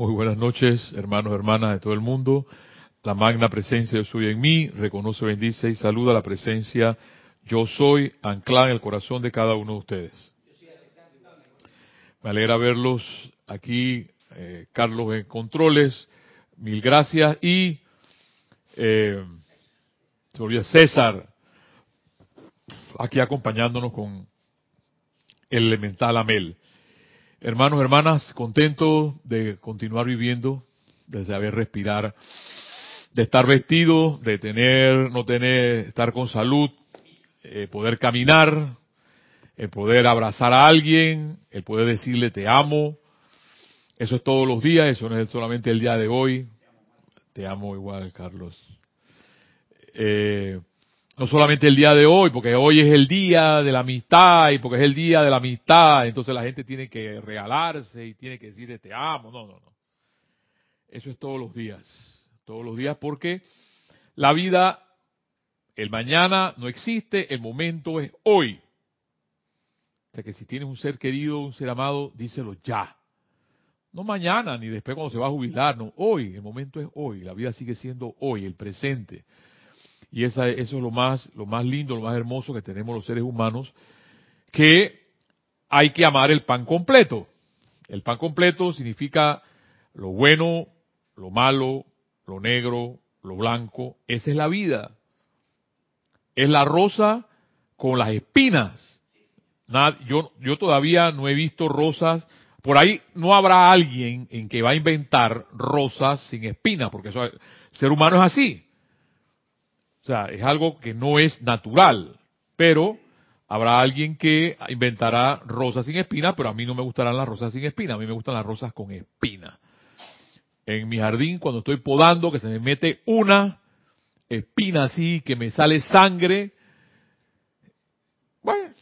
Muy buenas noches, hermanos, hermanas de todo el mundo. La magna presencia yo soy en mí, reconoce, bendice y saluda la presencia yo soy anclada en el corazón de cada uno de ustedes. Me alegra verlos aquí, eh, Carlos en controles, mil gracias y eh, César aquí acompañándonos con el elemental Amel. Hermanos, hermanas, contento de continuar viviendo, de saber respirar, de estar vestido, de tener, no tener, estar con salud, eh, poder caminar, el poder abrazar a alguien, el poder decirle te amo. Eso es todos los días, eso no es solamente el día de hoy. Te amo igual, Carlos. Eh, no solamente el día de hoy, porque hoy es el día de la amistad y porque es el día de la amistad, entonces la gente tiene que regalarse y tiene que decirle te amo. No, no, no. Eso es todos los días, todos los días porque la vida, el mañana no existe, el momento es hoy. O sea que si tienes un ser querido, un ser amado, díselo ya. No mañana ni después cuando se va a jubilar, no, hoy, el momento es hoy, la vida sigue siendo hoy, el presente. Y esa, eso es lo más, lo más lindo, lo más hermoso que tenemos los seres humanos, que hay que amar el pan completo. El pan completo significa lo bueno, lo malo, lo negro, lo blanco. Esa es la vida. Es la rosa con las espinas. yo, yo todavía no he visto rosas. Por ahí no habrá alguien en que va a inventar rosas sin espinas, porque eso, el ser humano es así. O sea, es algo que no es natural, pero habrá alguien que inventará rosas sin espina, pero a mí no me gustarán las rosas sin espina, a mí me gustan las rosas con espina. En mi jardín, cuando estoy podando, que se me mete una espina así, que me sale sangre, bueno,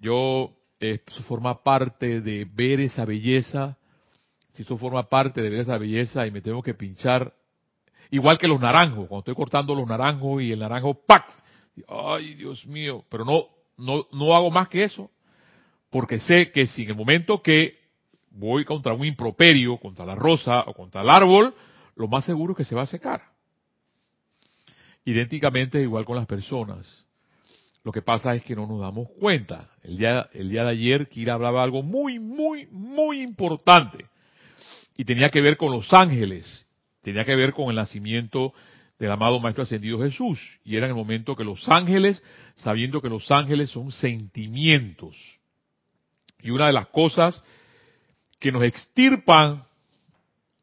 yo, eso forma parte de ver esa belleza, si eso forma parte de ver esa belleza y me tengo que pinchar Igual que los naranjos, cuando estoy cortando los naranjos y el naranjo ¡pac! Ay, Dios mío, pero no, no, no hago más que eso, porque sé que si en el momento que voy contra un improperio, contra la rosa o contra el árbol, lo más seguro es que se va a secar. Idénticamente igual con las personas. Lo que pasa es que no nos damos cuenta. El día, el día de ayer Kira hablaba algo muy, muy, muy importante. Y tenía que ver con los ángeles tenía que ver con el nacimiento del amado Maestro Ascendido Jesús. Y era en el momento que los ángeles, sabiendo que los ángeles son sentimientos, y una de las cosas que nos extirpan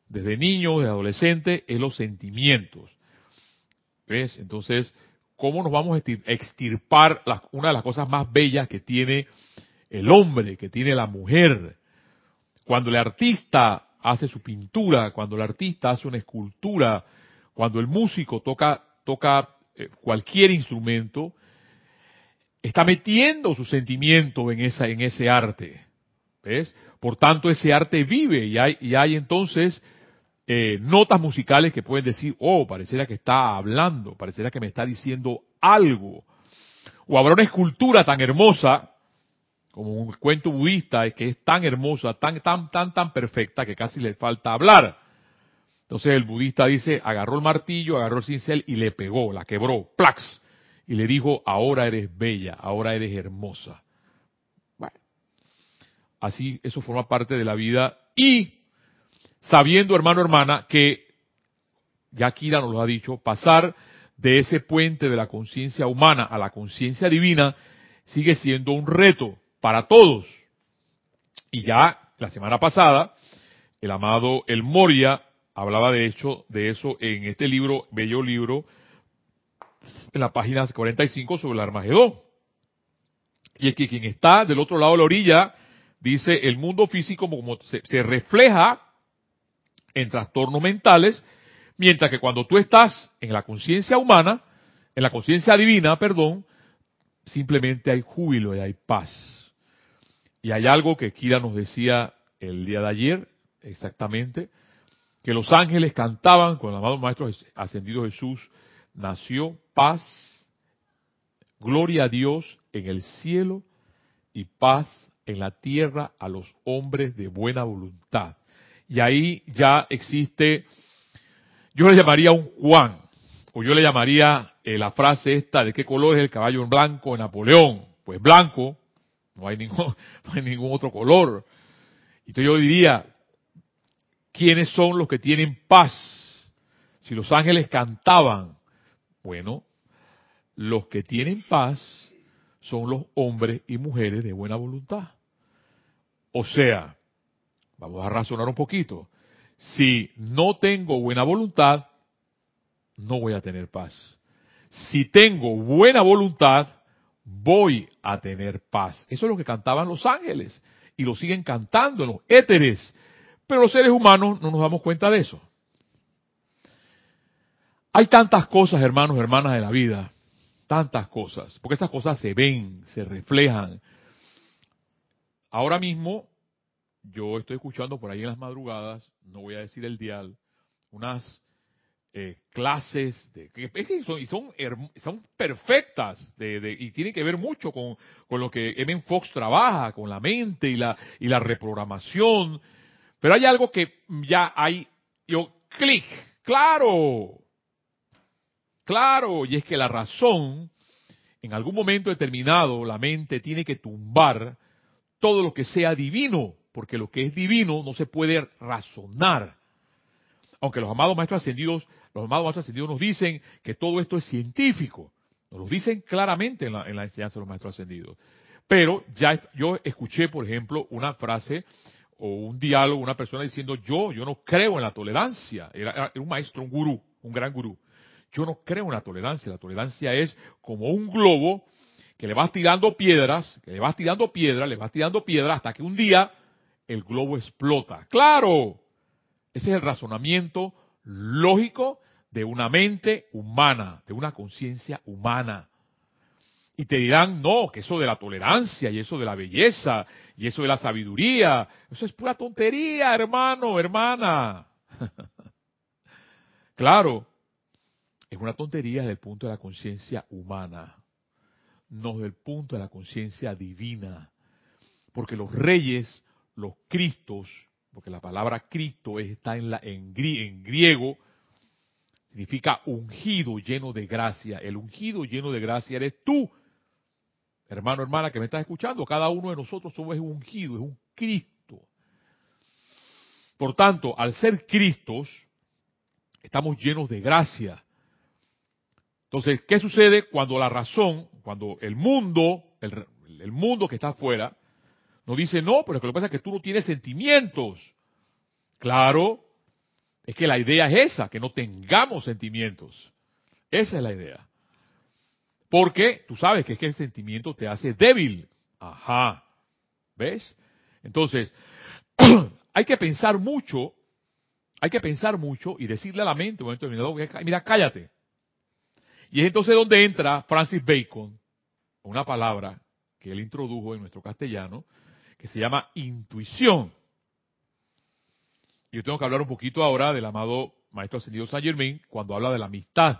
desde niños, desde adolescentes, es los sentimientos. ¿Ves? Entonces, ¿cómo nos vamos a extirpar una de las cosas más bellas que tiene el hombre, que tiene la mujer? Cuando el artista hace su pintura, cuando el artista hace una escultura, cuando el músico toca, toca eh, cualquier instrumento, está metiendo su sentimiento en, esa, en ese arte. ¿Ves? Por tanto, ese arte vive y hay, y hay entonces eh, notas musicales que pueden decir, oh, pareciera que está hablando, pareciera que me está diciendo algo. O habrá una escultura tan hermosa como un cuento budista que es tan hermosa, tan, tan, tan, tan perfecta que casi le falta hablar. Entonces el budista dice, agarró el martillo, agarró el cincel y le pegó, la quebró, plax, y le dijo, ahora eres bella, ahora eres hermosa. Bueno, así eso forma parte de la vida y sabiendo, hermano, hermana, que ya Kira nos lo ha dicho, pasar de ese puente de la conciencia humana a la conciencia divina sigue siendo un reto para todos. Y ya la semana pasada, el amado El Moria hablaba de hecho de eso en este libro, bello libro, en la página 45 sobre el Armagedón. Y es que quien está del otro lado de la orilla, dice, el mundo físico como se, se refleja en trastornos mentales, mientras que cuando tú estás en la conciencia humana, en la conciencia divina, perdón, simplemente hay júbilo y hay paz. Y hay algo que Kira nos decía el día de ayer, exactamente, que los ángeles cantaban con el amado Maestro Ascendido Jesús, nació paz, gloria a Dios en el cielo y paz en la tierra a los hombres de buena voluntad. y ahí ya existe, yo le llamaría un Juan, o yo le llamaría eh, la frase esta de qué color es el caballo blanco de Napoleón. Pues blanco, no hay ningún, no hay ningún otro color. Entonces yo diría, ¿quiénes son los que tienen paz? Si los ángeles cantaban, bueno, los que tienen paz son los hombres y mujeres de buena voluntad. O sea, vamos a razonar un poquito. Si no tengo buena voluntad, no voy a tener paz. Si tengo buena voluntad, voy a tener paz. Eso es lo que cantaban los ángeles y lo siguen cantando los éteres. Pero los seres humanos no nos damos cuenta de eso. Hay tantas cosas, hermanos, hermanas de la vida, tantas cosas, porque esas cosas se ven, se reflejan. Ahora mismo, yo estoy escuchando por ahí en las madrugadas, no voy a decir el dial, unas eh, clases de, que son, y son, perfectas de, y tienen que ver mucho con, con lo que M. Fox trabaja, con la mente y la, y la reprogramación. Pero hay algo que ya hay, yo, clic, claro, claro, y es que la razón, en algún momento determinado, la mente tiene que tumbar todo lo que sea divino, porque lo que es divino no se puede razonar. Aunque los amados maestros ascendidos los amados maestros ascendidos nos dicen que todo esto es científico. Nos lo dicen claramente en la, enseñanza de los maestros ascendidos. Pero ya yo escuché, por ejemplo, una frase o un diálogo, una persona diciendo, yo, yo no creo en la tolerancia. Era, un maestro, un gurú, un gran gurú. Yo no creo en la tolerancia. La tolerancia es como un globo que le vas tirando piedras, que le vas tirando piedras, le vas tirando piedras hasta que un día el globo explota. Claro, ese es el razonamiento lógico de una mente humana, de una conciencia humana. Y te dirán, no, que eso de la tolerancia y eso de la belleza y eso de la sabiduría, eso es pura tontería, hermano, hermana. claro, es una tontería desde el punto de la conciencia humana, no desde el punto de la conciencia divina. Porque los reyes, los cristos, porque la palabra Cristo está en, griego, significa ungido, lleno de gracia. El ungido, lleno de gracia eres tú, hermano, hermana, que me estás escuchando. Cada uno de nosotros somos un ungido, es un Cristo. Por tanto, al ser Cristos, estamos llenos de gracia. Entonces, ¿qué sucede cuando la razón, cuando el mundo, el, el mundo que está afuera, nos dice, no, pero lo que pasa es que tú no tienes sentimientos. Claro, es que la idea es esa, que no tengamos sentimientos. Esa es la idea. Porque tú sabes que es que el sentimiento te hace débil. Ajá. ¿Ves? Entonces, hay que pensar mucho, hay que pensar mucho y decirle a la mente, un momento mira, cállate. Y es entonces donde entra Francis Bacon, una palabra que él introdujo en nuestro castellano, que se llama intuición. Y yo tengo que hablar un poquito ahora del amado Maestro Ascendido Saint Germain cuando habla de la amistad.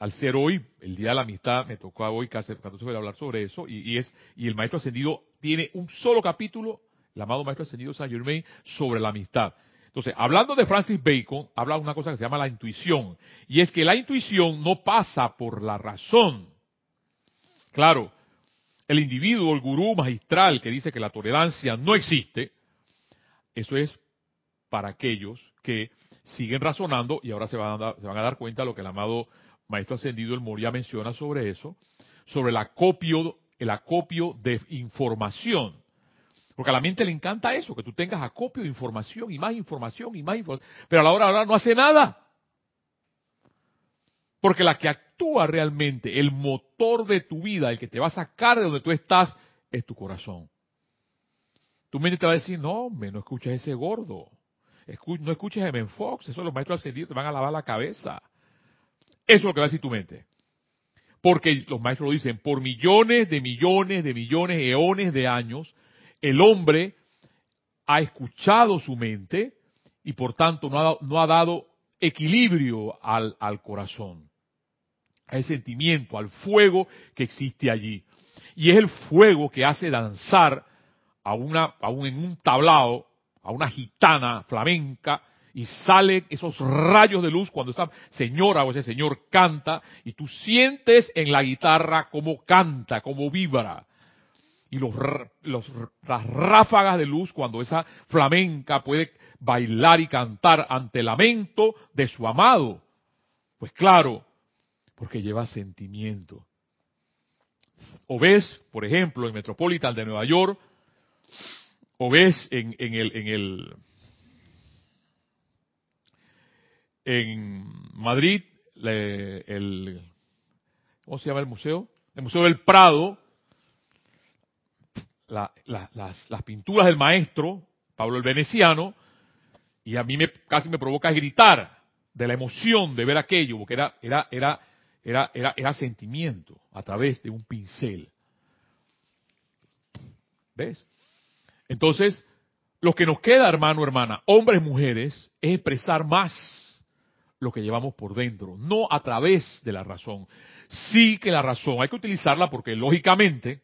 Al ser hoy, el día de la amistad, me tocó hoy casi hablar sobre eso, y, es, y el Maestro Ascendido tiene un solo capítulo, el amado Maestro Ascendido Saint Germain, sobre la amistad. Entonces, hablando de Francis Bacon, habla de una cosa que se llama la intuición. Y es que la intuición no pasa por la razón. Claro, el individuo, el gurú magistral que dice que la tolerancia no existe, eso es para aquellos que siguen razonando y ahora se van a dar, cuenta de lo que el amado Maestro Ascendido el Moria menciona sobre eso, sobre el acopio, el acopio de información. Porque a la mente le encanta eso, que tú tengas acopio de información y más información y más información, pero a la hora de hablar no hace nada. Porque la que actúa realmente, el motor de tu vida, el que te va a sacar de donde tú estás, es tu corazón. Tu mente te va a decir, no, hombre, no escuches ese gordo. no escuches a Men Fox, eso los maestros ascendidos te van a lavar la cabeza. Eso es lo que va a decir tu mente. Porque los maestros lo dicen, por millones de millones de millones, eones de años, el hombre ha escuchado su mente y por tanto no ha, no ha dado equilibrio al, al corazón, al sentimiento, al fuego que existe allí. Y es el fuego que hace danzar a una, a un, en un tablao, a una gitana flamenca y salen esos rayos de luz cuando esa señora o ese señor canta y tú sientes en la guitarra cómo canta, cómo vibra. Y los, los, las ráfagas de luz cuando esa flamenca puede bailar y cantar ante el lamento de su amado. Pues claro, porque lleva sentimiento. O ves, por ejemplo, en Metropolitan de Nueva York, o ves en, en el, en el en Madrid, el, ¿cómo se llama el museo? El Museo del Prado, las, las, pinturas del maestro, Pablo el Veneciano, y a mí me, casi me provoca gritar de la emoción de ver aquello, porque era, era, era, era, era, era sentimiento a través de un pincel. ¿Ves? Entonces, lo que nos queda, hermano, hermana, hombres, mujeres, es expresar más lo que llevamos por dentro, no a través de la razón. Sí que la razón hay que utilizarla porque lógicamente,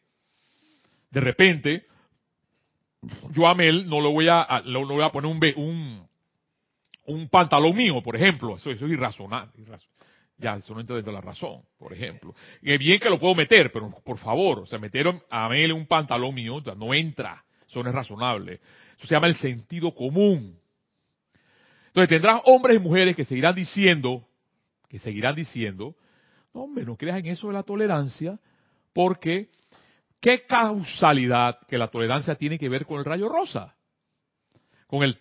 de repente, yo a Mel no lo voy a, no, voy a poner un, un, un, pantalón mío, por ejemplo, eso, es irrazonable. Ya, eso no entra dentro de la razón, por ejemplo. Es bien que lo puedo meter, pero por favor, o sea, metieron a Mel un pantalón mío, no entra, eso no es razonable. Eso se llama el sentido común. Entonces tendrás hombres y mujeres que seguirán diciendo, que seguirán diciendo, no hombre, no creas en eso de la tolerancia, porque ¿qué causalidad que la tolerancia tiene que ver con el rayo rosa? Con el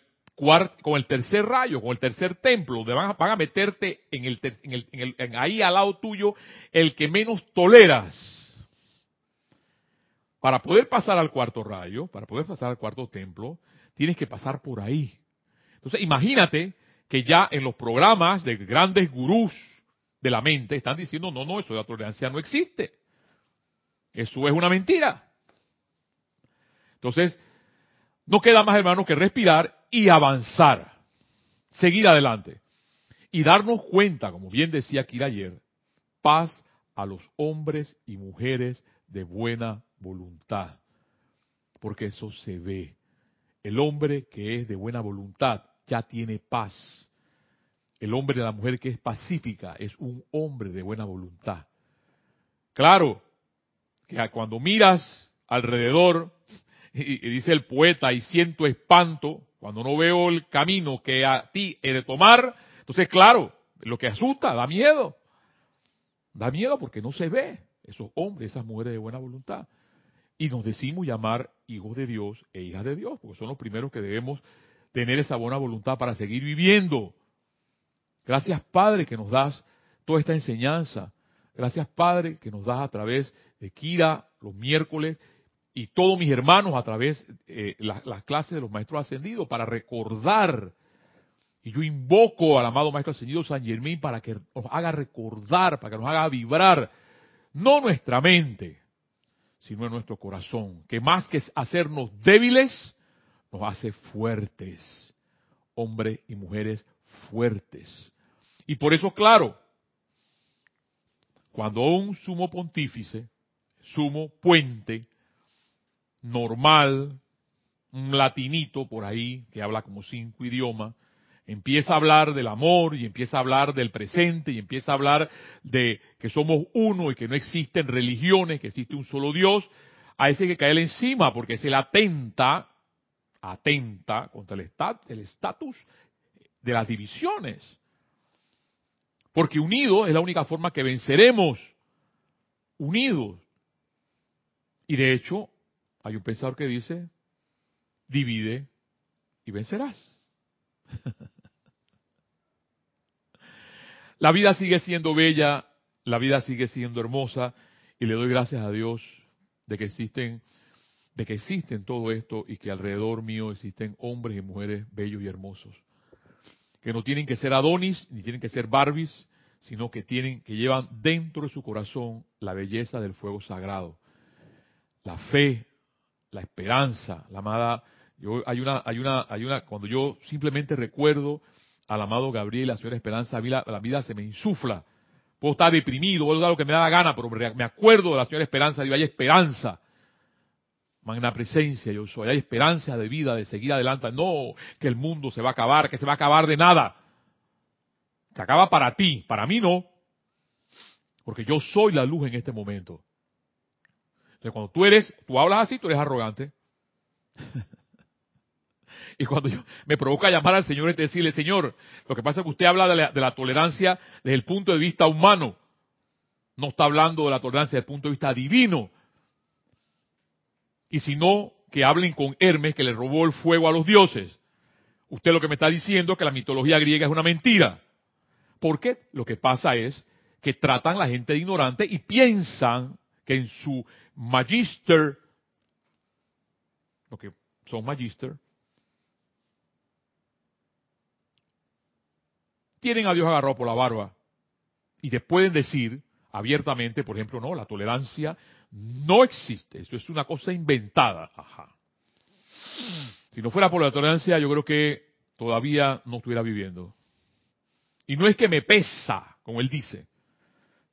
con el tercer rayo, con el tercer templo, donde van a, meterte en el, en el, en ahí al lado tuyo el que menos toleras. Para poder pasar al cuarto rayo, para poder pasar al cuarto templo, tienes que pasar por ahí. Entonces, imagínate que ya en los programas de grandes gurús de la mente están diciendo, no, no, eso de la tolerancia no existe. Eso es una mentira. Entonces, no queda más, hermano, que respirar y avanzar. Seguir adelante. Y darnos cuenta, como bien decía aquí ayer, paz a los hombres y mujeres de buena voluntad. Porque eso se ve. El hombre que es de buena voluntad ya tiene paz. El hombre de la mujer que es pacífica es un hombre de buena voluntad. Claro, que cuando miras alrededor, y, dice el poeta, y siento espanto, cuando no veo el camino que a ti he de tomar, entonces claro, lo que asusta, da miedo. Da miedo porque no se ve esos hombres, esas mujeres de buena voluntad. Y nos decimos llamar hijos de Dios e hijas de Dios, porque son los primeros que debemos tener esa buena voluntad para seguir viviendo. Gracias Padre que nos das toda esta enseñanza. Gracias Padre que nos das a través de Kira los miércoles y todos mis hermanos a través de eh, las, clases de los maestros ascendidos para recordar. Y yo invoco al amado Maestro Ascendido San Germán para que nos haga recordar, para que nos haga vibrar, no nuestra mente, sino en nuestro corazón, que más que hacernos débiles, nos hace fuertes, hombres y mujeres fuertes. Y por eso, claro, cuando un sumo pontífice, sumo puente, normal, un latinito por ahí que habla como cinco idiomas, empieza a hablar del amor y empieza a hablar del presente y empieza a hablar de que somos uno y que no existen religiones, que existe un solo Dios, a ese hay que caerle encima porque se le atenta atenta contra el estatus de las divisiones. Porque unidos es la única forma que venceremos. Unidos. Y de hecho, hay un pensador que dice, divide y vencerás. la vida sigue siendo bella, la vida sigue siendo hermosa y le doy gracias a Dios de que existen de que existen todo esto y que alrededor mío existen hombres y mujeres bellos y hermosos. Que no tienen que ser Adonis, ni tienen que ser Barbies, sino que tienen, que llevan dentro de su corazón la belleza del fuego sagrado. La fe, la esperanza, la amada, yo, hay una, hay una, hay una, cuando yo simplemente recuerdo al amado Gabriel, la señora Esperanza, la, vida se me insufla. Puedo estar deprimido, puedo dar lo que me da la gana, pero me acuerdo de la señora Esperanza, digo, hay esperanza magna presencia yo soy, hay esperanza de vida, de seguir adelante, no que el mundo se va a acabar, que se va a acabar de nada. Se acaba para ti, para mí no, porque yo soy la luz en este momento. Entonces cuando tú eres, tú hablas así, tú eres arrogante. y cuando yo me provoca llamar al Señor y decirle, Señor, lo que pasa es que usted habla de la, de la tolerancia desde el punto de vista humano. No está hablando de la tolerancia desde el punto de vista divino. Y si no, que hablen con Hermes que le robó el fuego a los dioses. Usted lo que me está diciendo es que la mitología griega es una mentira. ¿Por qué? Lo que pasa es que tratan a la gente de ignorante y piensan que en su magister, lo que son magister, tienen a Dios agarrado por la barba y te pueden decir abiertamente, por ejemplo, no, la tolerancia no existe, eso es una cosa inventada. Ajá. Si no fuera por la tolerancia, yo creo que todavía no estuviera viviendo. Y no es que me pesa, como él dice,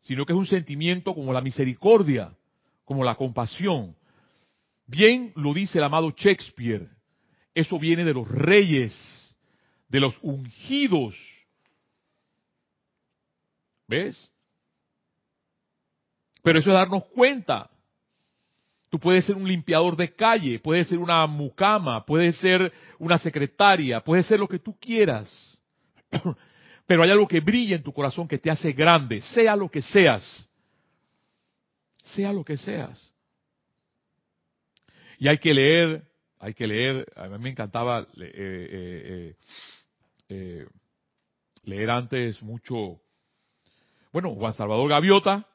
sino que es un sentimiento como la misericordia, como la compasión. Bien lo dice el amado Shakespeare, eso viene de los reyes, de los ungidos. ¿Ves? Pero eso es darnos cuenta. Tú puedes ser un limpiador de calle, puedes ser una mucama, puedes ser una secretaria, puedes ser lo que tú quieras. Pero hay algo que brilla en tu corazón que te hace grande, sea lo que seas. Sea lo que seas. Y hay que leer, hay que leer, a mí me encantaba eh, eh, eh, leer antes mucho, bueno, Juan Salvador Gaviota,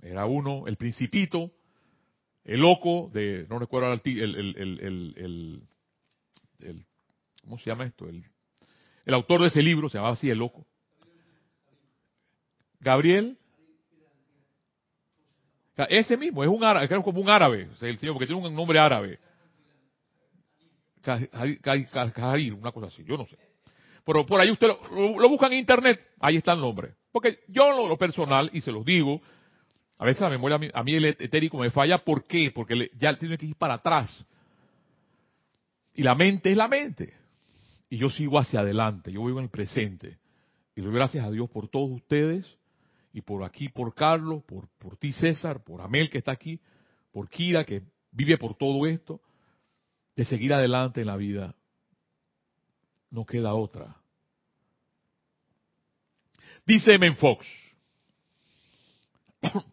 era uno, el principito, el loco de, no recuerdo el, el, el, el, ¿cómo se llama esto? El, el autor de ese libro se llamaba así, el loco. Gabriel. Ese mismo, es un árabe, creo como un árabe, el señor, porque tiene un nombre árabe. Kadir, una cosa así, yo no sé. Pero por ahí usted lo, lo, busca en internet, ahí está el nombre. Porque yo lo, lo personal, y se los digo, a veces la memoria, a mí el etérico me falla. ¿Por qué? Porque ya tiene que ir para atrás. Y la mente es la mente. Y yo sigo hacia adelante, yo vivo en el presente. Y doy gracias a Dios por todos ustedes, y por aquí, por Carlos, por, por ti César, por Amel que está aquí, por Kira que vive por todo esto, de seguir adelante en la vida. No queda otra. Dice Men Fox,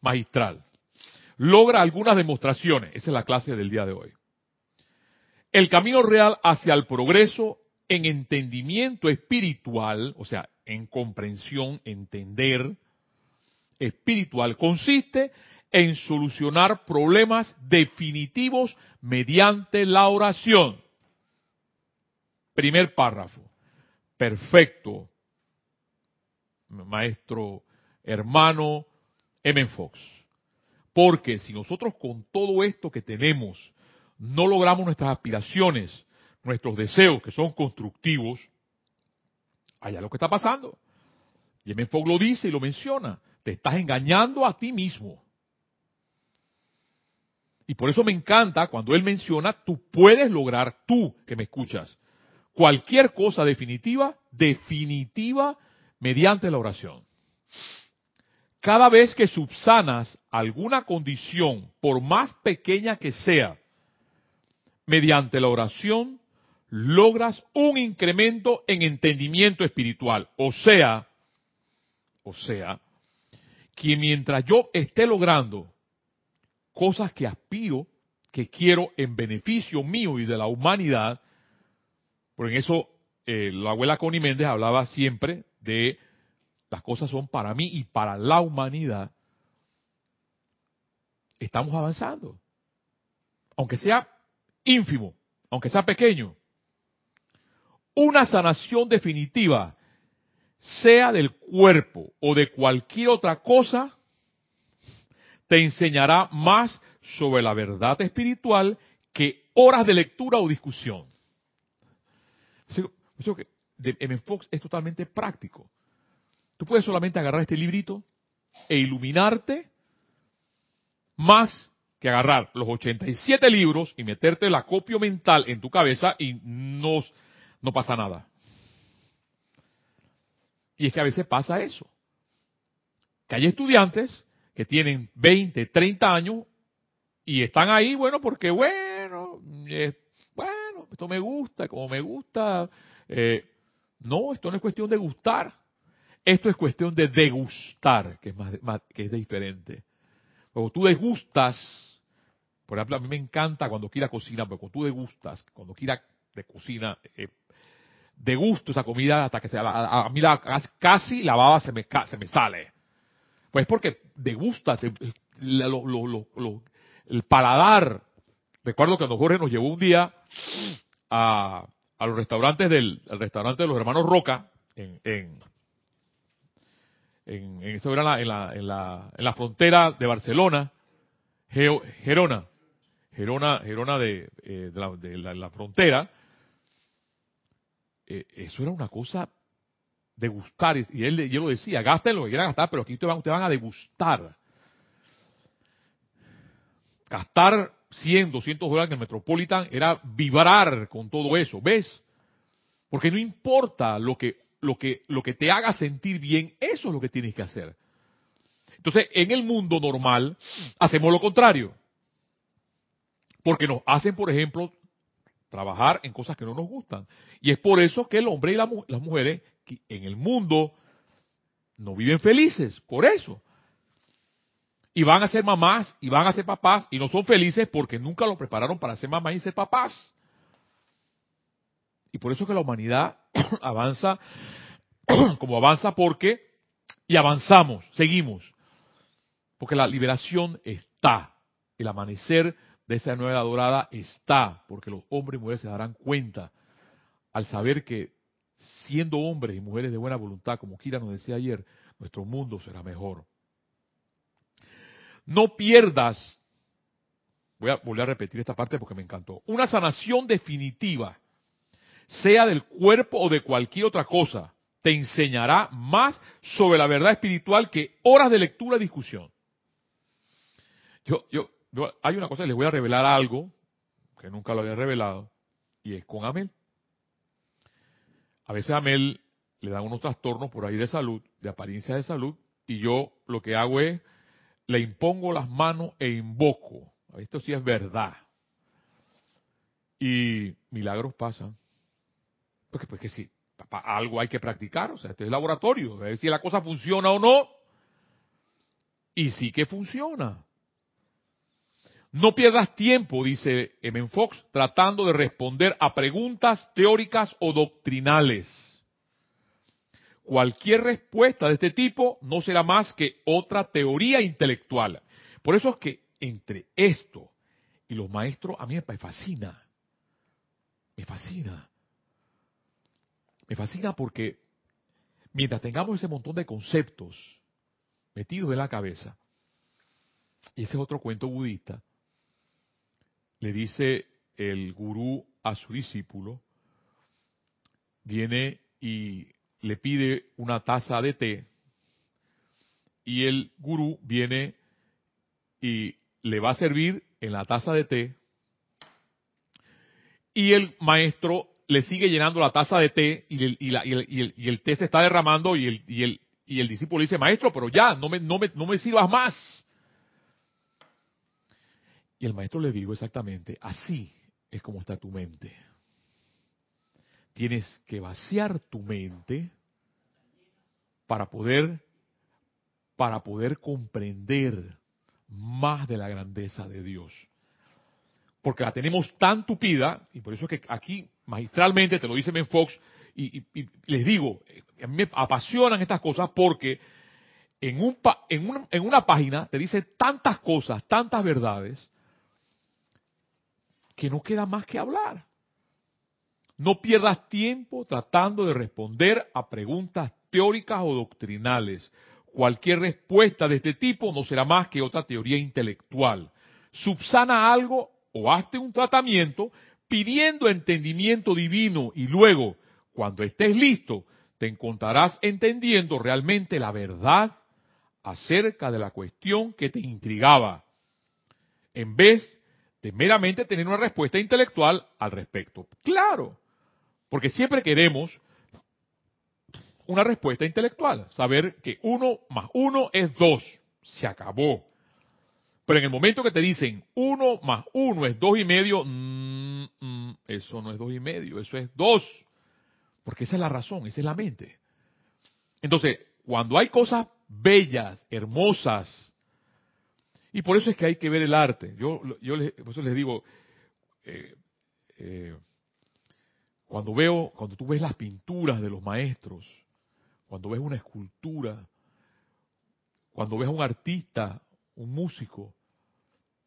magistral. Logra algunas demostraciones. Esa es la clase del día de hoy. El camino real hacia el progreso en entendimiento espiritual, o sea, en comprensión, entender espiritual, consiste en solucionar problemas definitivos mediante la oración. Primer párrafo. Perfecto. Maestro, hermano, M. Fox. Porque si nosotros con todo esto que tenemos no logramos nuestras aspiraciones, nuestros deseos que son constructivos, allá lo que está pasando. Y M. Fox lo dice y lo menciona. Te estás engañando a ti mismo. Y por eso me encanta cuando él menciona, tú puedes lograr, tú que me escuchas, cualquier cosa definitiva, definitiva, mediante la oración. Cada vez que subsanas alguna condición, por más pequeña que sea, mediante la oración, logras un incremento en entendimiento espiritual. O sea, o sea, que mientras yo esté logrando cosas que aspiro, que quiero en beneficio mío y de la humanidad, por en eso eh, la abuela Connie Méndez hablaba siempre de las cosas son para mí y para la humanidad, estamos avanzando. Aunque sea ínfimo, aunque sea pequeño. Una sanación definitiva, sea del cuerpo o de cualquier otra cosa, te enseñará más sobre la verdad espiritual que horas de lectura o discusión. M. Fox es totalmente práctico. Tú puedes solamente agarrar este librito e iluminarte más que agarrar los 87 libros y meterte el acopio mental en tu cabeza y no, no pasa nada. Y es que a veces pasa eso. Que hay estudiantes que tienen 20, 30 años y están ahí, bueno, porque bueno, bueno, esto me gusta, como me gusta. Eh, no, esto no es cuestión de gustar. Esto es cuestión de degustar, que es, más, que es diferente. Cuando tú degustas, por ejemplo, a mí me encanta cuando quiera cocina, pero cuando tú degustas, cuando quiera de cocina, eh, degusto esa comida hasta que se, a, mí la, casi la baba se me, se me sale. Pues porque degusta el paladar. Recuerdo cuando Jorge nos llevó un día a, a los restaurantes del restaurante de los hermanos Roca en, en, en, esto era en la, en, la, en, la, frontera de Barcelona, Gerona, Gerona, Gerona de, eh, de, la, de la, frontera, eh, eso era una cosa de gustar. Y él, y lo decía, gasten lo que quieran gastar, pero aquí ustedes van, van a degustar. Gastar 100, 200 dólares en el Metropolitan era vibrar con todo eso, ¿ves? Porque no importa lo que, lo que, lo que te haga sentir bien, eso es lo que tienes que hacer. Entonces, en el mundo normal, hacemos lo contrario. Porque nos hacen, por ejemplo, trabajar en cosas que no nos gustan. Y es por eso que el hombre y las mujeres en el mundo no viven felices, por eso. Y van a ser mamás y van a ser papás y no son felices porque nunca los prepararon para ser mamás y ser papás. Y por eso que la humanidad avanza como avanza porque, y avanzamos, seguimos. Porque la liberación está, el amanecer de esa nueva dorada está, porque los hombres y mujeres se darán cuenta al saber que siendo hombres y mujeres de buena voluntad, como Kira nos decía ayer, nuestro mundo será mejor. No pierdas, voy a volver a repetir esta parte porque me encantó, una sanación definitiva, sea del cuerpo o de cualquier otra cosa, te enseñará más sobre la verdad espiritual que horas de lectura y discusión. Yo, yo, hay una cosa, les voy a revelar algo que nunca lo había revelado, y es con Amel. A veces Amel le dan unos trastornos por ahí de salud, de apariencia de salud, y yo lo que hago es le impongo las manos e invoco. Esto sí es verdad. Y milagros pasan. Porque, pues que sí, algo hay que practicar, o sea, este es laboratorio, a ver si la cosa funciona o no. Y sí que funciona. No pierdas tiempo, dice M. Fox, tratando de responder a preguntas teóricas o doctrinales. Cualquier respuesta de este tipo no será más que otra teoría intelectual. Por eso es que entre esto y los maestros a mí me fascina. Me fascina. Me fascina porque mientras tengamos ese montón de conceptos metidos en la cabeza, y ese es otro cuento budista, le dice el gurú a su discípulo, viene y le pide una taza de té y el gurú viene y le va a servir en la taza de té y el maestro le sigue llenando la taza de té y el, y el, té se está derramando y el, y el, y el discípulo dice, maestro, pero ya, no me, no me, no me sirvas más. Y el maestro le dijo exactamente, así es como está tu mente. Tienes que vaciar tu mente para poder para poder comprender más de la grandeza de Dios. Porque la tenemos tan tupida, y por eso es que aquí magistralmente te lo dice Ben Fox, y, les digo, a mí me apasionan estas cosas porque en, un, en, en una página te dice tantas cosas, tantas verdades, que no queda más que hablar. No pierdas tiempo tratando de responder a preguntas teóricas o doctrinales. Cualquier respuesta de este tipo no será más que otra teoría intelectual. Subsana algo o hazte un tratamiento pidiendo entendimiento divino y luego, cuando estés listo, te encontrarás entendiendo realmente la verdad acerca de la cuestión que te intrigaba. en vez meramente tener una respuesta intelectual al respecto. Claro, porque siempre queremos una respuesta intelectual, saber que uno más uno es dos, se acabó. Pero en el momento que te dicen uno más uno es dos y medio, mm, mm, eso no es dos y medio, eso es dos. Porque esa es la razón, esa es la mente. Entonces, cuando hay cosas bellas, hermosas, y por eso es que hay que ver el arte. Yo, yo les, por eso les digo, eh, eh, cuando veo, cuando tú ves las pinturas de los maestros, cuando ves una escultura, cuando ves a un artista, un músico,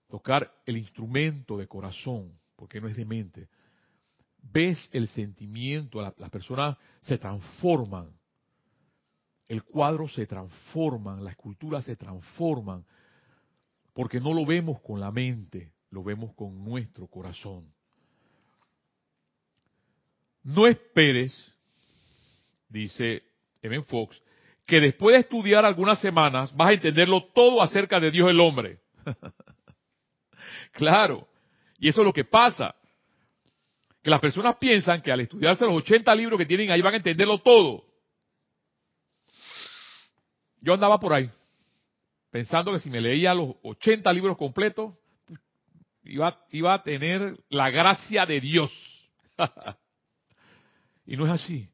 tocar el instrumento de corazón, porque no es de mente, ves el sentimiento, las personas se transforman, el cuadro se transforma, la escultura se transforman, porque no lo vemos con la mente, lo vemos con nuestro corazón. No esperes, dice M. Fox, que después de estudiar algunas semanas vas a entenderlo todo acerca de Dios el hombre. claro, y eso es lo que pasa. Que las personas piensan que al estudiarse los 80 libros que tienen ahí van a entenderlo todo. Yo andaba por ahí, pensando que si me leía los 80 libros completos, iba, iba a tener la gracia de Dios. y no es así.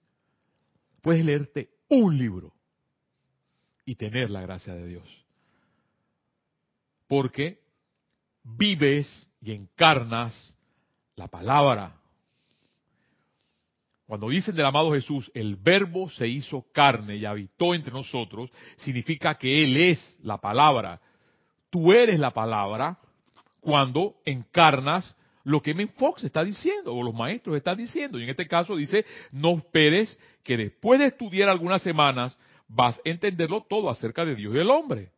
Puedes leerte un libro y tener la gracia de Dios. Porque vives y encarnas la palabra. Cuando dicen del amado Jesús, el verbo se hizo carne y habitó entre nosotros, significa que Él es la palabra. Tú eres la palabra cuando encarnas lo que Men Fox está diciendo, o los maestros están diciendo. Y en este caso dice, no esperes que después de estudiar algunas semanas vas a entenderlo todo acerca de Dios y el hombre.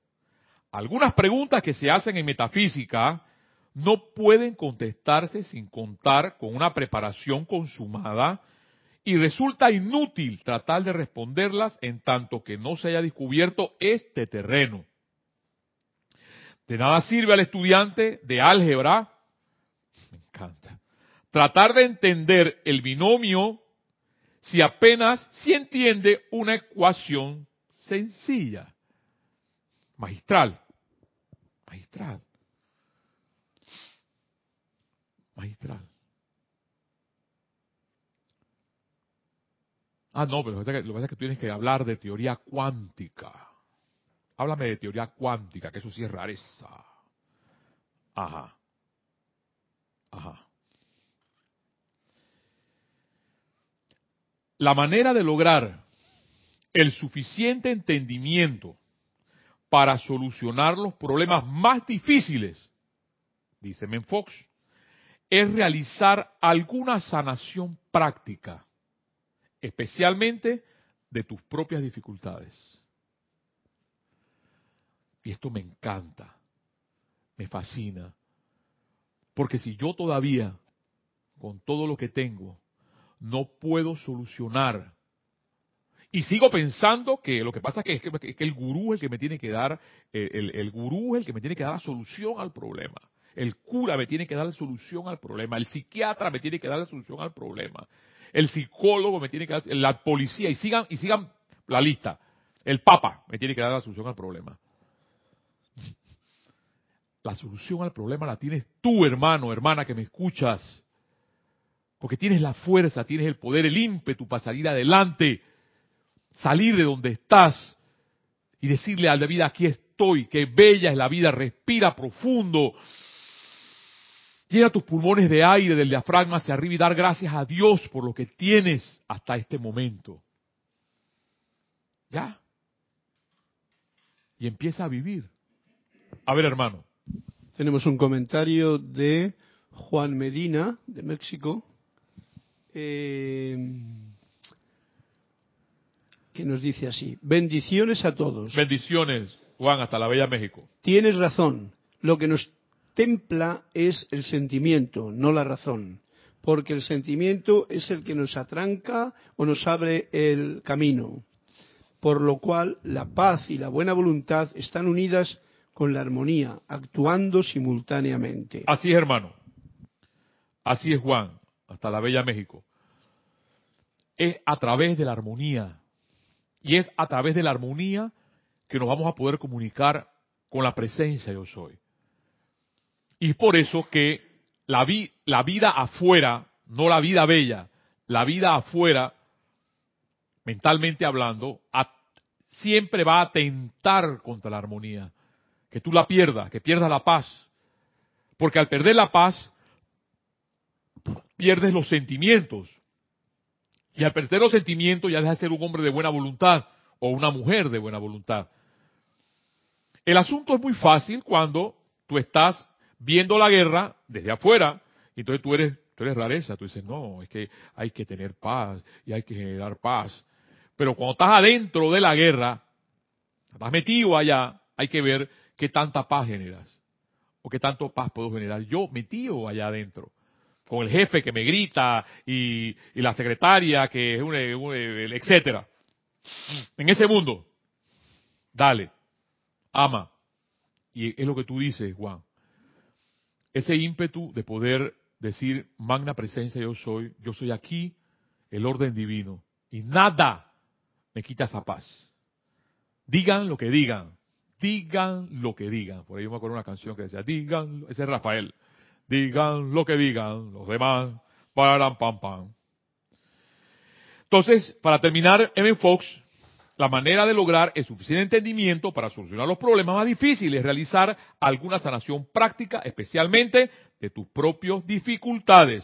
Algunas preguntas que se hacen en metafísica no pueden contestarse sin contar con una preparación consumada y resulta inútil tratar de responderlas en tanto que no se haya descubierto este terreno. De nada sirve al estudiante de álgebra me encanta. Tratar de entender el binomio si apenas si entiende una ecuación sencilla. Magistral. Magistral. Magistral. Ah, no, pero lo que pasa es que tú tienes que hablar de teoría cuántica. Háblame de teoría cuántica, que eso sí es rareza. Ajá. La manera de lograr el suficiente entendimiento para solucionar los problemas más difíciles, dice Menfox, es realizar alguna sanación práctica, especialmente de tus propias dificultades. Y esto me encanta, me fascina, porque si yo todavía, con todo lo que tengo, no puedo solucionar, y sigo pensando que lo que pasa es que, el gurú es el que me tiene que dar, eh, el, el gurú es el que me tiene que dar la solución al problema. El cura me tiene que dar la solución al problema. El psiquiatra me tiene que dar la solución al problema. El psicólogo me tiene que dar, la policía, y sigan, y sigan la lista. El papa me tiene que dar la solución al problema. La solución al problema la tienes tú, hermano, hermana, que me escuchas. Porque tienes la fuerza, tienes el poder, el ímpetu para salir adelante, salir de donde estás y decirle a la vida, aquí estoy, qué bella es la vida, respira profundo. Llena tus pulmones de aire del diafragma hacia arriba y dar gracias a Dios por lo que tienes hasta este momento. ¿Ya? Y empieza a vivir. A ver, hermano. Tenemos un comentario de Juan Medina, de México, eh, que nos dice así, bendiciones a todos. Bendiciones, Juan, hasta la Bella México. Tienes razón, lo que nos templa es el sentimiento, no la razón, porque el sentimiento es el que nos atranca o nos abre el camino, por lo cual la paz y la buena voluntad están unidas con la armonía, actuando simultáneamente. Así es, hermano. Así es, Juan, hasta la Bella México. Es a través de la armonía. Y es a través de la armonía que nos vamos a poder comunicar con la presencia yo soy. Y por eso que la, la vida afuera, no la vida bella, la vida afuera, mentalmente hablando, siempre va a atentar contra la armonía. Que tú la pierdas, que pierdas la paz. Porque al perder la paz, pierdes los sentimientos. Y al perder los sentimientos ya dejas de ser un hombre de buena voluntad o una mujer de buena voluntad. El asunto es muy fácil cuando tú estás viendo la guerra desde afuera, y entonces tú eres, tú eres rareza, tú dices, no, es que hay que tener paz y hay que generar paz. Pero cuando estás adentro de la guerra, estás metido allá, hay que ver qué tanta paz generas. O qué tanto paz puedo generar yo metido allá adentro. Con el jefe que me grita y, la secretaria que es un, etcétera. En ese mundo, dale, ama. Y es lo que tú dices, Juan. Ese ímpetu de poder decir, magna presencia yo soy, yo soy aquí, el orden divino. Y nada me quita esa paz. Digan lo que digan, digan lo que digan. Por ahí yo me acuerdo una canción que decía, digan, ese es Rafael, digan lo que digan, los demás, para pam pam. Entonces, para terminar, M. Fox, la manera de lograr el suficiente entendimiento para solucionar los problemas más difíciles es realizar alguna sanación práctica, especialmente de tus propias dificultades.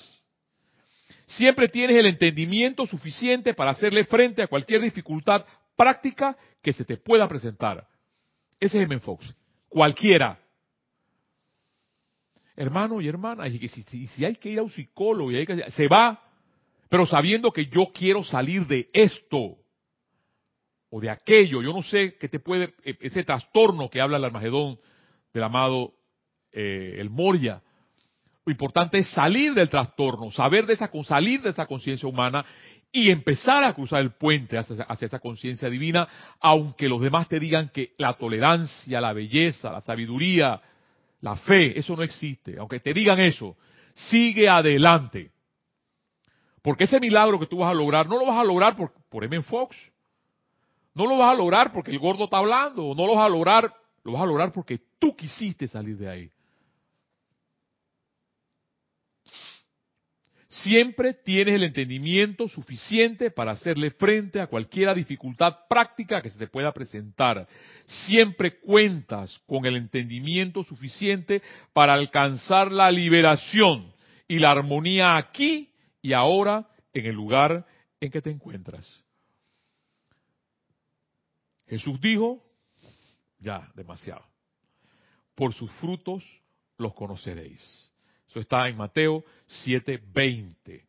Siempre tienes el entendimiento suficiente para hacerle frente a cualquier dificultad práctica que se te pueda presentar. Ese es M. Fox. Cualquiera. Hermano y hermana, y si, si, hay que ir a un psicólogo, y hay que, se va, pero sabiendo que yo quiero salir de esto o de aquello, yo no sé qué te puede, e, ese trastorno que habla el Armagedón del amado eh, el Moria, lo importante es salir del trastorno, saber de esa, salir de esa conciencia humana y empezar a cruzar el puente hacia, esa conciencia divina, aunque los demás te digan que la tolerancia, la belleza, la sabiduría, la fe, eso no existe. Aunque te digan eso, sigue adelante. Porque ese milagro que tú vas a lograr, no lo vas a lograr por, por. Fox. No lo vas a lograr porque el gordo está hablando. No lo vas a lograr, lo vas a lograr porque tú quisiste salir de ahí. Siempre tienes el entendimiento suficiente para hacerle frente a cualquier dificultad práctica que se te pueda presentar. Siempre cuentas con el entendimiento suficiente para alcanzar la liberación y la armonía aquí y ahora en el lugar en que te encuentras. Jesús dijo, ya, demasiado, por sus frutos los conoceréis. Eso está en Mateo 7:20.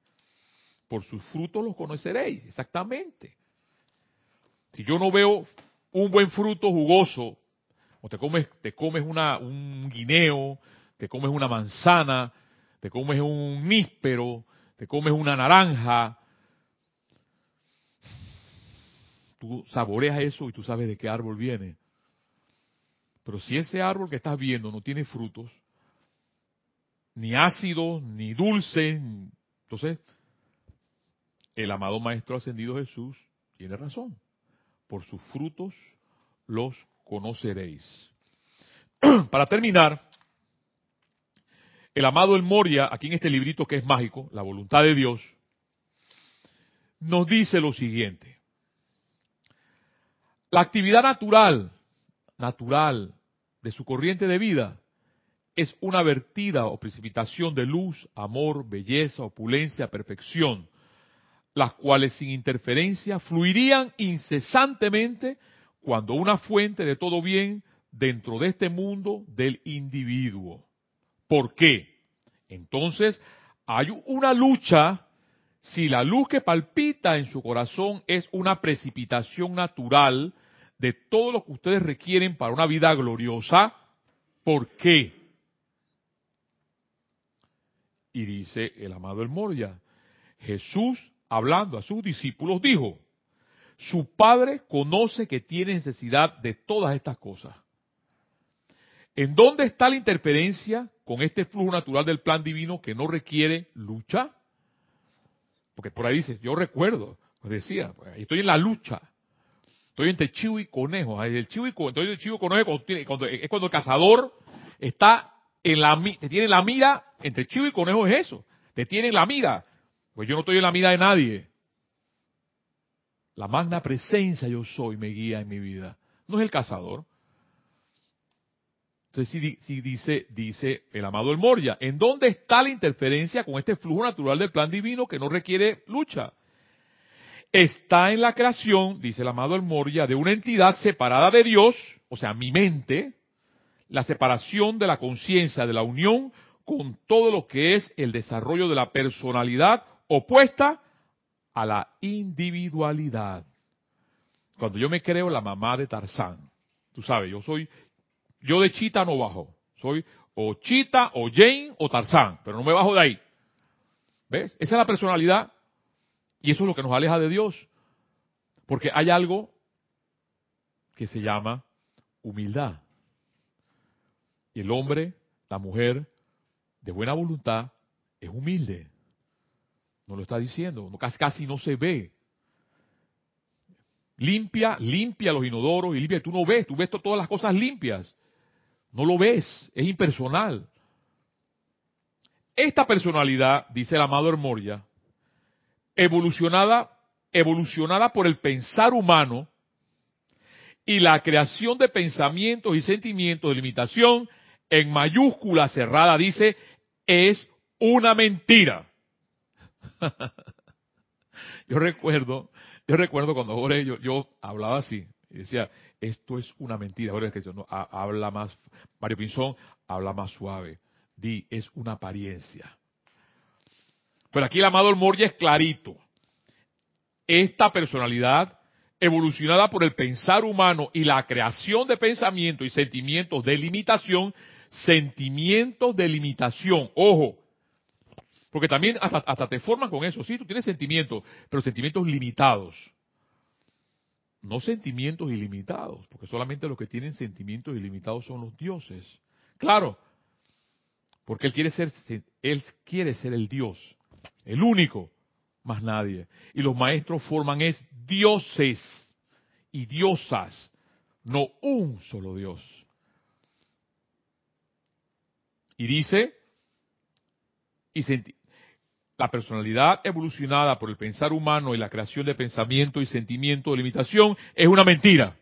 Por sus frutos los conoceréis, exactamente. Si yo no veo un buen fruto jugoso, o te comes, te comes una, un guineo, te comes una manzana, te comes un níspero, te comes una naranja, tú saboreas eso y tú sabes de qué árbol viene. Pero si ese árbol que estás viendo no tiene frutos, ni ácido, ni dulce. Entonces, el amado Maestro Ascendido Jesús tiene razón. Por sus frutos los conoceréis. Para terminar, el amado El Moria, aquí en este librito que es mágico, La voluntad de Dios, nos dice lo siguiente. La actividad natural, natural de su corriente de vida es una vertida o precipitación de luz, amor, belleza, opulencia, perfección, las cuales sin interferencia fluirían incesantemente cuando una fuente de todo bien dentro de este mundo del individuo. ¿Por qué? Entonces, hay una lucha, si la luz que palpita en su corazón es una precipitación natural de todo lo que ustedes requieren para una vida gloriosa, ¿por qué? Y dice el amado El Moria, Jesús hablando a sus discípulos dijo, su Padre conoce que tiene necesidad de todas estas cosas. ¿En dónde está la interferencia con este flujo natural del plan divino que no requiere lucha? Porque por ahí dice, yo recuerdo, pues decía, pues, estoy en la lucha. Estoy entre chivo y conejo. El chivo y conejo, el chivo y conejo es cuando el cazador está en la, te tiene la mira, entre chivo y conejo es eso. Te tiene la mira. Pues yo no estoy en la mira de nadie. La magna presencia yo soy me guía en mi vida. No es el cazador. Entonces, si, dice, dice el amado El Moria, ¿en dónde está la interferencia con este flujo natural del plan divino que no requiere lucha? Está en la creación, dice el amado El Moria, de una entidad separada de Dios, o sea, mi mente, la separación de la conciencia, de la unión con todo lo que es el desarrollo de la personalidad opuesta a la individualidad. Cuando yo me creo la mamá de Tarzán, tú sabes, yo soy, yo de Chita no bajo, soy o Chita o Jane o Tarzán, pero no me bajo de ahí. ¿Ves? Esa es la personalidad y eso es lo que nos aleja de Dios. Porque hay algo que se llama humildad. Y el hombre, la mujer, de buena voluntad, es humilde. No lo está diciendo, casi, no se ve. Limpia, limpia los inodoros y limpia. Tú no ves, tú ves todas las cosas limpias. No lo ves, es impersonal. Esta personalidad, dice el amado Hermoria, evolucionada, evolucionada por el pensar humano y la creación de pensamientos y sentimientos de limitación, en mayúscula cerrada dice, es una mentira. yo recuerdo, yo recuerdo cuando Jorge, yo, yo hablaba así, y decía, esto es una mentira. Es que no, habla más, Mario Pinzón habla más suave. Di, es una apariencia. Pero aquí el amado El Moria es clarito. Esta personalidad, evolucionada por el pensar humano y la creación de pensamientos y sentimientos de limitación, sentimientos de limitación, ojo, porque también hasta, te forman con eso. Sí, tú tienes sentimientos, pero sentimientos limitados. No sentimientos ilimitados, porque solamente los que tienen sentimientos ilimitados son los dioses. Claro, porque él quiere ser, él quiere ser el Dios, el único, más nadie. Y los maestros forman es dioses y diosas, no un solo Dios. Y dice, y la personalidad evolucionada por el pensar humano y la creación de pensamiento y sentimiento de limitación es una mentira.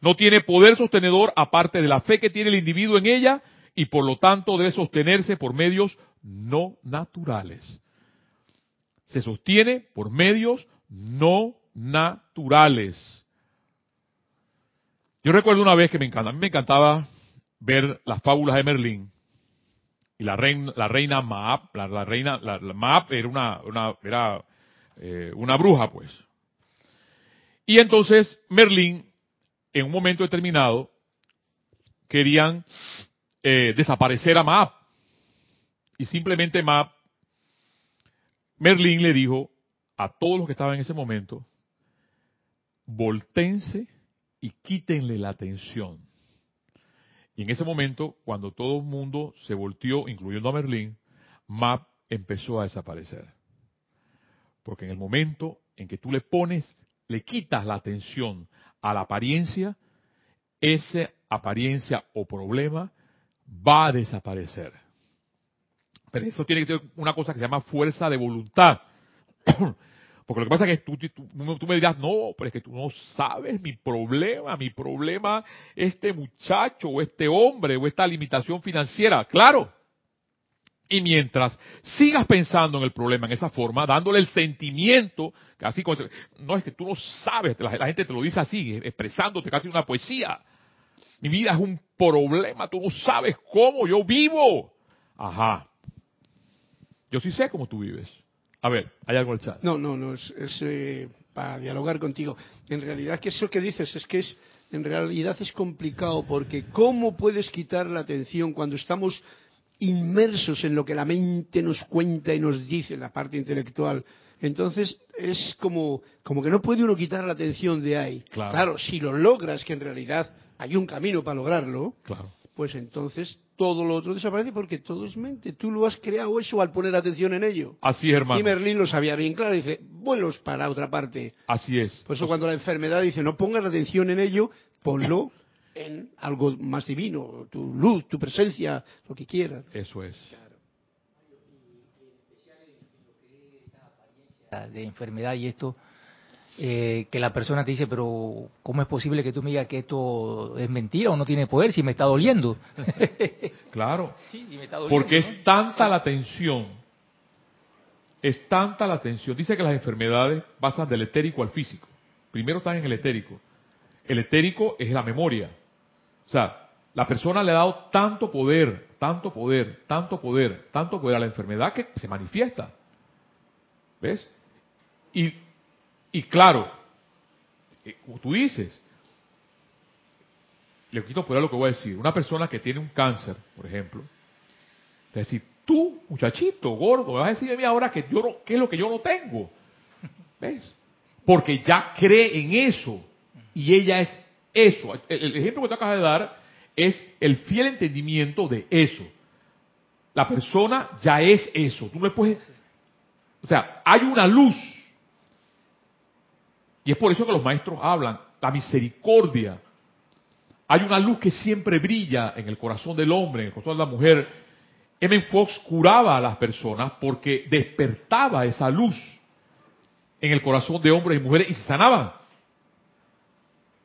No tiene poder sostenedor aparte de la fe que tiene el individuo en ella y por lo tanto debe sostenerse por medios no naturales. Se sostiene por medios no naturales. Yo recuerdo una vez que me encanta, a mí me encantaba ver las fábulas de Merlín y la reina, la reina la, reina, la, era una, una era eh, una bruja, pues. Y entonces Merlín, en un momento determinado, querían eh, desaparecer a Maap. Y simplemente Maap, Merlín le dijo a todos los que estaban en ese momento, voltense y quítenle la atención. Y en ese momento, cuando todo el mundo se volteó, incluyendo a Merlín, Map empezó a desaparecer. Porque en el momento en que tú le pones, le quitas la atención a la apariencia, esa apariencia o problema va a desaparecer. Pero eso tiene que ser una cosa que se llama fuerza de voluntad. Porque lo que pasa es que tú, me dirás, no, pero es que tú no sabes mi problema, mi problema, este muchacho o este hombre o esta limitación financiera. Claro. Y mientras sigas pensando en el problema en esa forma, dándole el sentimiento, casi como, no es que tú no sabes, la, la gente te lo dice así, expresándote casi una poesía. Mi vida es un problema, tú no sabes cómo yo vivo. Ajá. Yo sí sé cómo tú vives. A ver, ¿hay algo en el chat? No, no, no, es, eh, para dialogar contigo. En realidad, que eso que dices es que es, en realidad es complicado porque ¿cómo puedes quitar la atención cuando estamos inmersos en lo que la mente nos cuenta y nos dice, la parte intelectual? Entonces es como, como que no puede uno quitar la atención de ahí. Claro. claro, si lo logras, que en realidad hay un camino para lograrlo, claro pues entonces todo lo otro desaparece porque todo es mente. Tú lo has creado eso al poner atención en ello. Así es, hermano. Y Merlín lo sabía bien claro, dice, vuelos para otra parte. Así es. Por eso cuando la enfermedad dice, no pongas atención en ello, ponlo en algo más divino, tu luz, tu presencia, lo que quieras. Eso es. de enfermedad y esto, eh, que la persona te dice, pero ¿cómo es posible que tú me digas que esto es mentira o no tiene poder si me está doliendo? Claro. Sí, sí me está doliendo, Porque ¿no? es tanta la tensión, es tanta la tensión. Dice que las enfermedades pasan del etérico al físico. Primero están en el etérico. El etérico es la memoria. O sea, la persona le ha dado tanto poder, tanto poder, tanto poder, tanto poder a la enfermedad que se manifiesta. ¿Ves? Y, y claro, eh, como tú dices, le quito fuera lo que voy a decir. Una persona que tiene un cáncer, por ejemplo, es decir, tú, muchachito, gordo, me vas a decir a mí ahora que yo no, qué es lo que yo no tengo. ¿Ves? Porque ya cree en eso. Y ella es eso. El, el ejemplo que te acabas de dar es el fiel entendimiento de eso. La persona ya es eso. Tú no le puedes. O sea, hay una luz. Y es por eso que los maestros hablan, la misericordia. Hay una luz que siempre brilla en el corazón del hombre, en el corazón de la mujer. M. Fox curaba a las personas porque despertaba esa luz en el corazón de hombres y mujeres y se sanaban.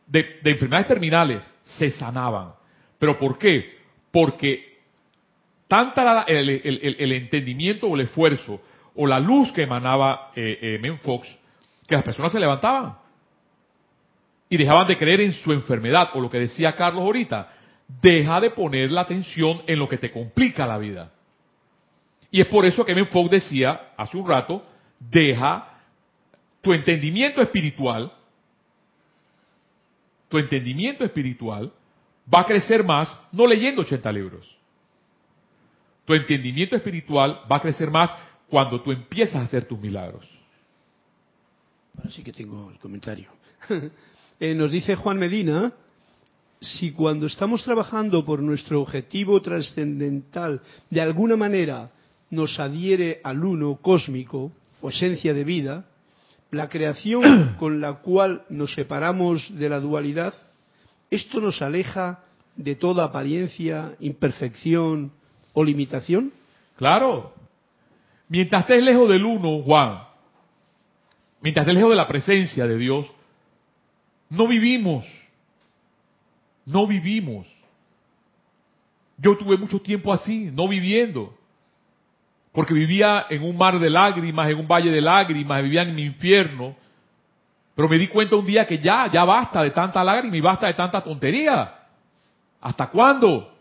De, de enfermedades terminales se sanaban. ¿Pero por qué? Porque tanta el, el- entendimiento o el esfuerzo o la luz que emanaba eh, eh, Fox, que las personas se levantaban y dejaban de creer en su enfermedad, o lo que decía Carlos ahorita, deja de poner la atención en lo que te complica la vida. Y es por eso que Men Fox decía hace un rato, deja tu entendimiento espiritual, tu entendimiento espiritual va a crecer más no leyendo 80 libros. Tu entendimiento espiritual va a crecer más cuando tú empiezas a hacer tus milagros. Ahora sí que tengo el comentario. Eh, nos dice Juan Medina, si cuando estamos trabajando por nuestro objetivo trascendental de alguna manera nos adhiere al uno cósmico o esencia de vida, la creación con la cual nos separamos de la dualidad, ¿esto nos aleja de toda apariencia, imperfección o limitación? Claro. Mientras estés lejos del uno, Juan, mientras estés lejos de la presencia de Dios, no vivimos. No vivimos. Yo tuve mucho tiempo así, no viviendo. Porque vivía en un mar de lágrimas, en un valle de lágrimas, vivía en mi infierno. Pero me di cuenta un día que ya, ya basta de tanta lágrima y basta de tanta tontería. ¿Hasta cuándo?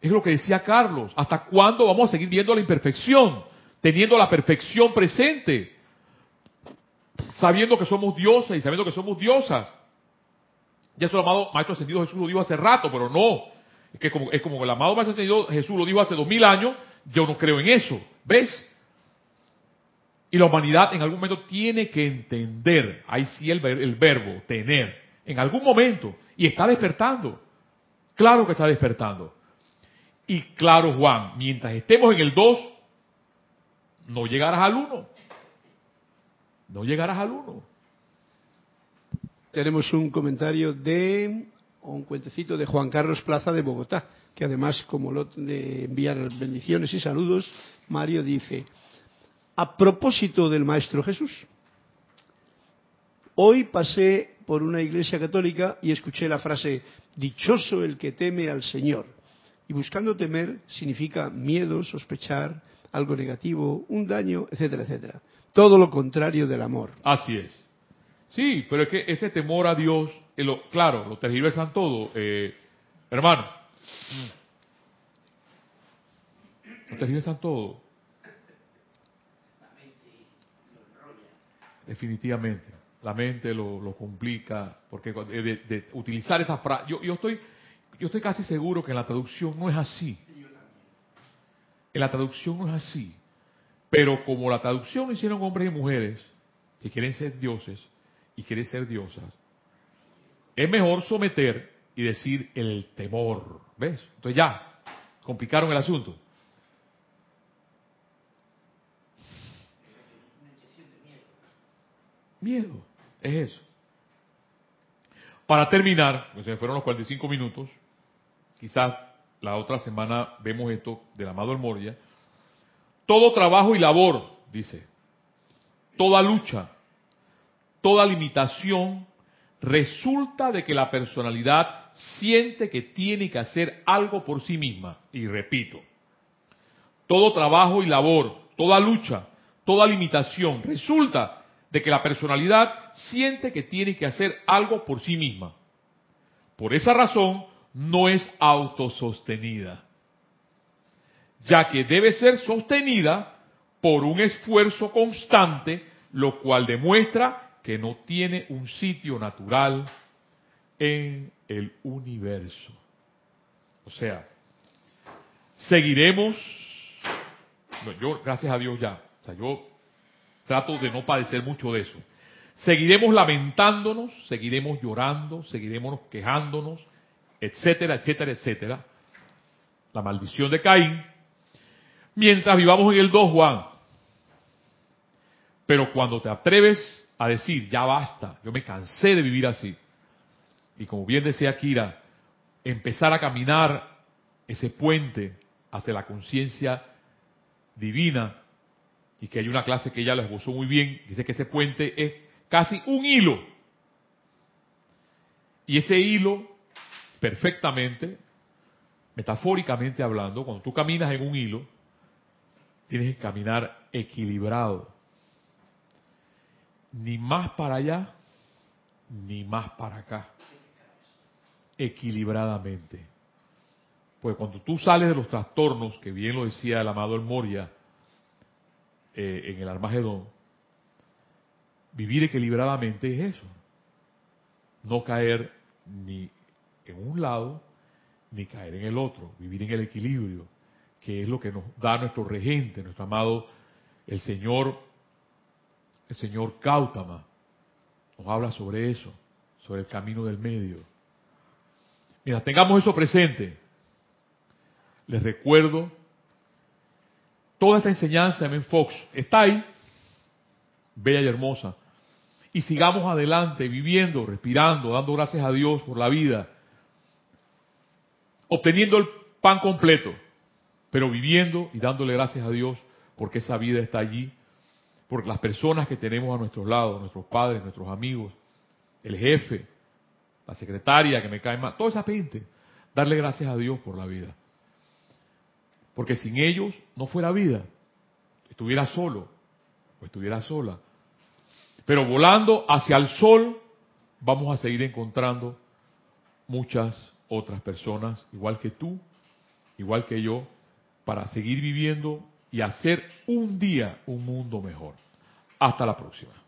Es lo que decía Carlos. ¿Hasta cuándo vamos a seguir viendo la imperfección? Teniendo la perfección presente. Sabiendo que somos dioses y sabiendo que somos diosas. Ya eso el amado Maestro Ascendido Jesús lo dijo hace rato, pero no. Es que como, es como el amado Maestro Ascendido Jesús lo dijo hace dos mil años, yo no creo en eso. ¿Ves? Y la humanidad en algún momento tiene que entender, ahí sí el, el verbo, tener, en algún momento, y está despertando. Claro que está despertando. Y claro, Juan, mientras estemos en el 2, no llegarás al 1. No llegarás al 1. Tenemos un comentario de un cuentecito de Juan Carlos Plaza de Bogotá, que además, como lo de enviar bendiciones y saludos, Mario dice, a propósito del Maestro Jesús, hoy pasé por una iglesia católica y escuché la frase, dichoso el que teme al Señor. Y buscando temer significa miedo, sospechar, algo negativo, un daño, etcétera, etcétera. Todo lo contrario del amor. Así es. Sí, pero es que ese temor a Dios, eh, claro, lo tergiversan todo, eh, hermano. Lo tergiversan todo. Definitivamente. La mente lo, lo complica, porque de- de utilizar esa frase, yo, yo estoy, yo estoy casi seguro que en la traducción no es así. En la traducción no es así. Pero como la traducción lo hicieron hombres y mujeres que quieren ser dioses y quieren ser diosas, es mejor someter y decir el temor. ¿Ves? Entonces ya, complicaron el asunto. Miedo, es eso. Para terminar, pues se fueron los 45 minutos, quizás la otra semana vemos esto del amado El Moria. Todo trabajo y labor, dice, toda lucha, toda limitación, resulta de que la personalidad siente que tiene que hacer algo por sí misma. Y repito, todo trabajo y labor, toda lucha, toda limitación, resulta de que la personalidad siente que tiene que hacer algo por sí misma. Por esa razón, no es autosostenida, ya que debe ser sostenida por un esfuerzo constante, lo cual demuestra que no tiene un sitio natural en el universo. O sea, seguiremos, yo gracias a Dios ya, o sea, yo trato de no padecer mucho de eso. Seguiremos lamentándonos, seguiremos llorando, seguiremos quejándonos, etcétera, etcétera, etcétera. La maldición de Caín. Mientras vivamos en el 2, Juan. Pero cuando te atreves a decir, ya basta, yo me cansé de vivir así. Y como bien decía Kira, empezar a caminar ese puente hacia la conciencia divina, y que hay una clase que ella lo esbozó muy bien, dice que ese puente es casi un hilo. Y ese hilo, perfectamente, metafóricamente hablando, cuando tú caminas en un hilo, tienes que caminar equilibrado. Ni más para allá, ni más para acá. Equilibradamente. Pues cuando tú sales de los trastornos, que bien lo decía el amado El Moria, eh, en el Armagedón, vivir equilibradamente es eso. No caer ni en un lado ni caer en el otro, vivir en el equilibrio, que es lo que nos da nuestro regente, nuestro amado el Señor, el Señor Cautama. Nos habla sobre eso, sobre el camino del medio. Mira, tengamos eso presente. Les recuerdo Toda esta enseñanza de Fox está ahí, bella y hermosa. Y sigamos adelante, viviendo, respirando, dando gracias a Dios por la vida, obteniendo el pan completo, pero viviendo y dándole gracias a Dios porque esa vida está allí, por las personas que tenemos a nuestros lados, nuestros padres, nuestros amigos, el jefe, la secretaria que me cae mal, toda esa gente, darle gracias a Dios por la vida. Porque sin ellos no fuera vida. Estuviera solo o estuviera sola. Pero volando hacia el sol vamos a seguir encontrando muchas otras personas, igual que tú, igual que yo, para seguir viviendo y hacer un día un mundo mejor. Hasta la próxima.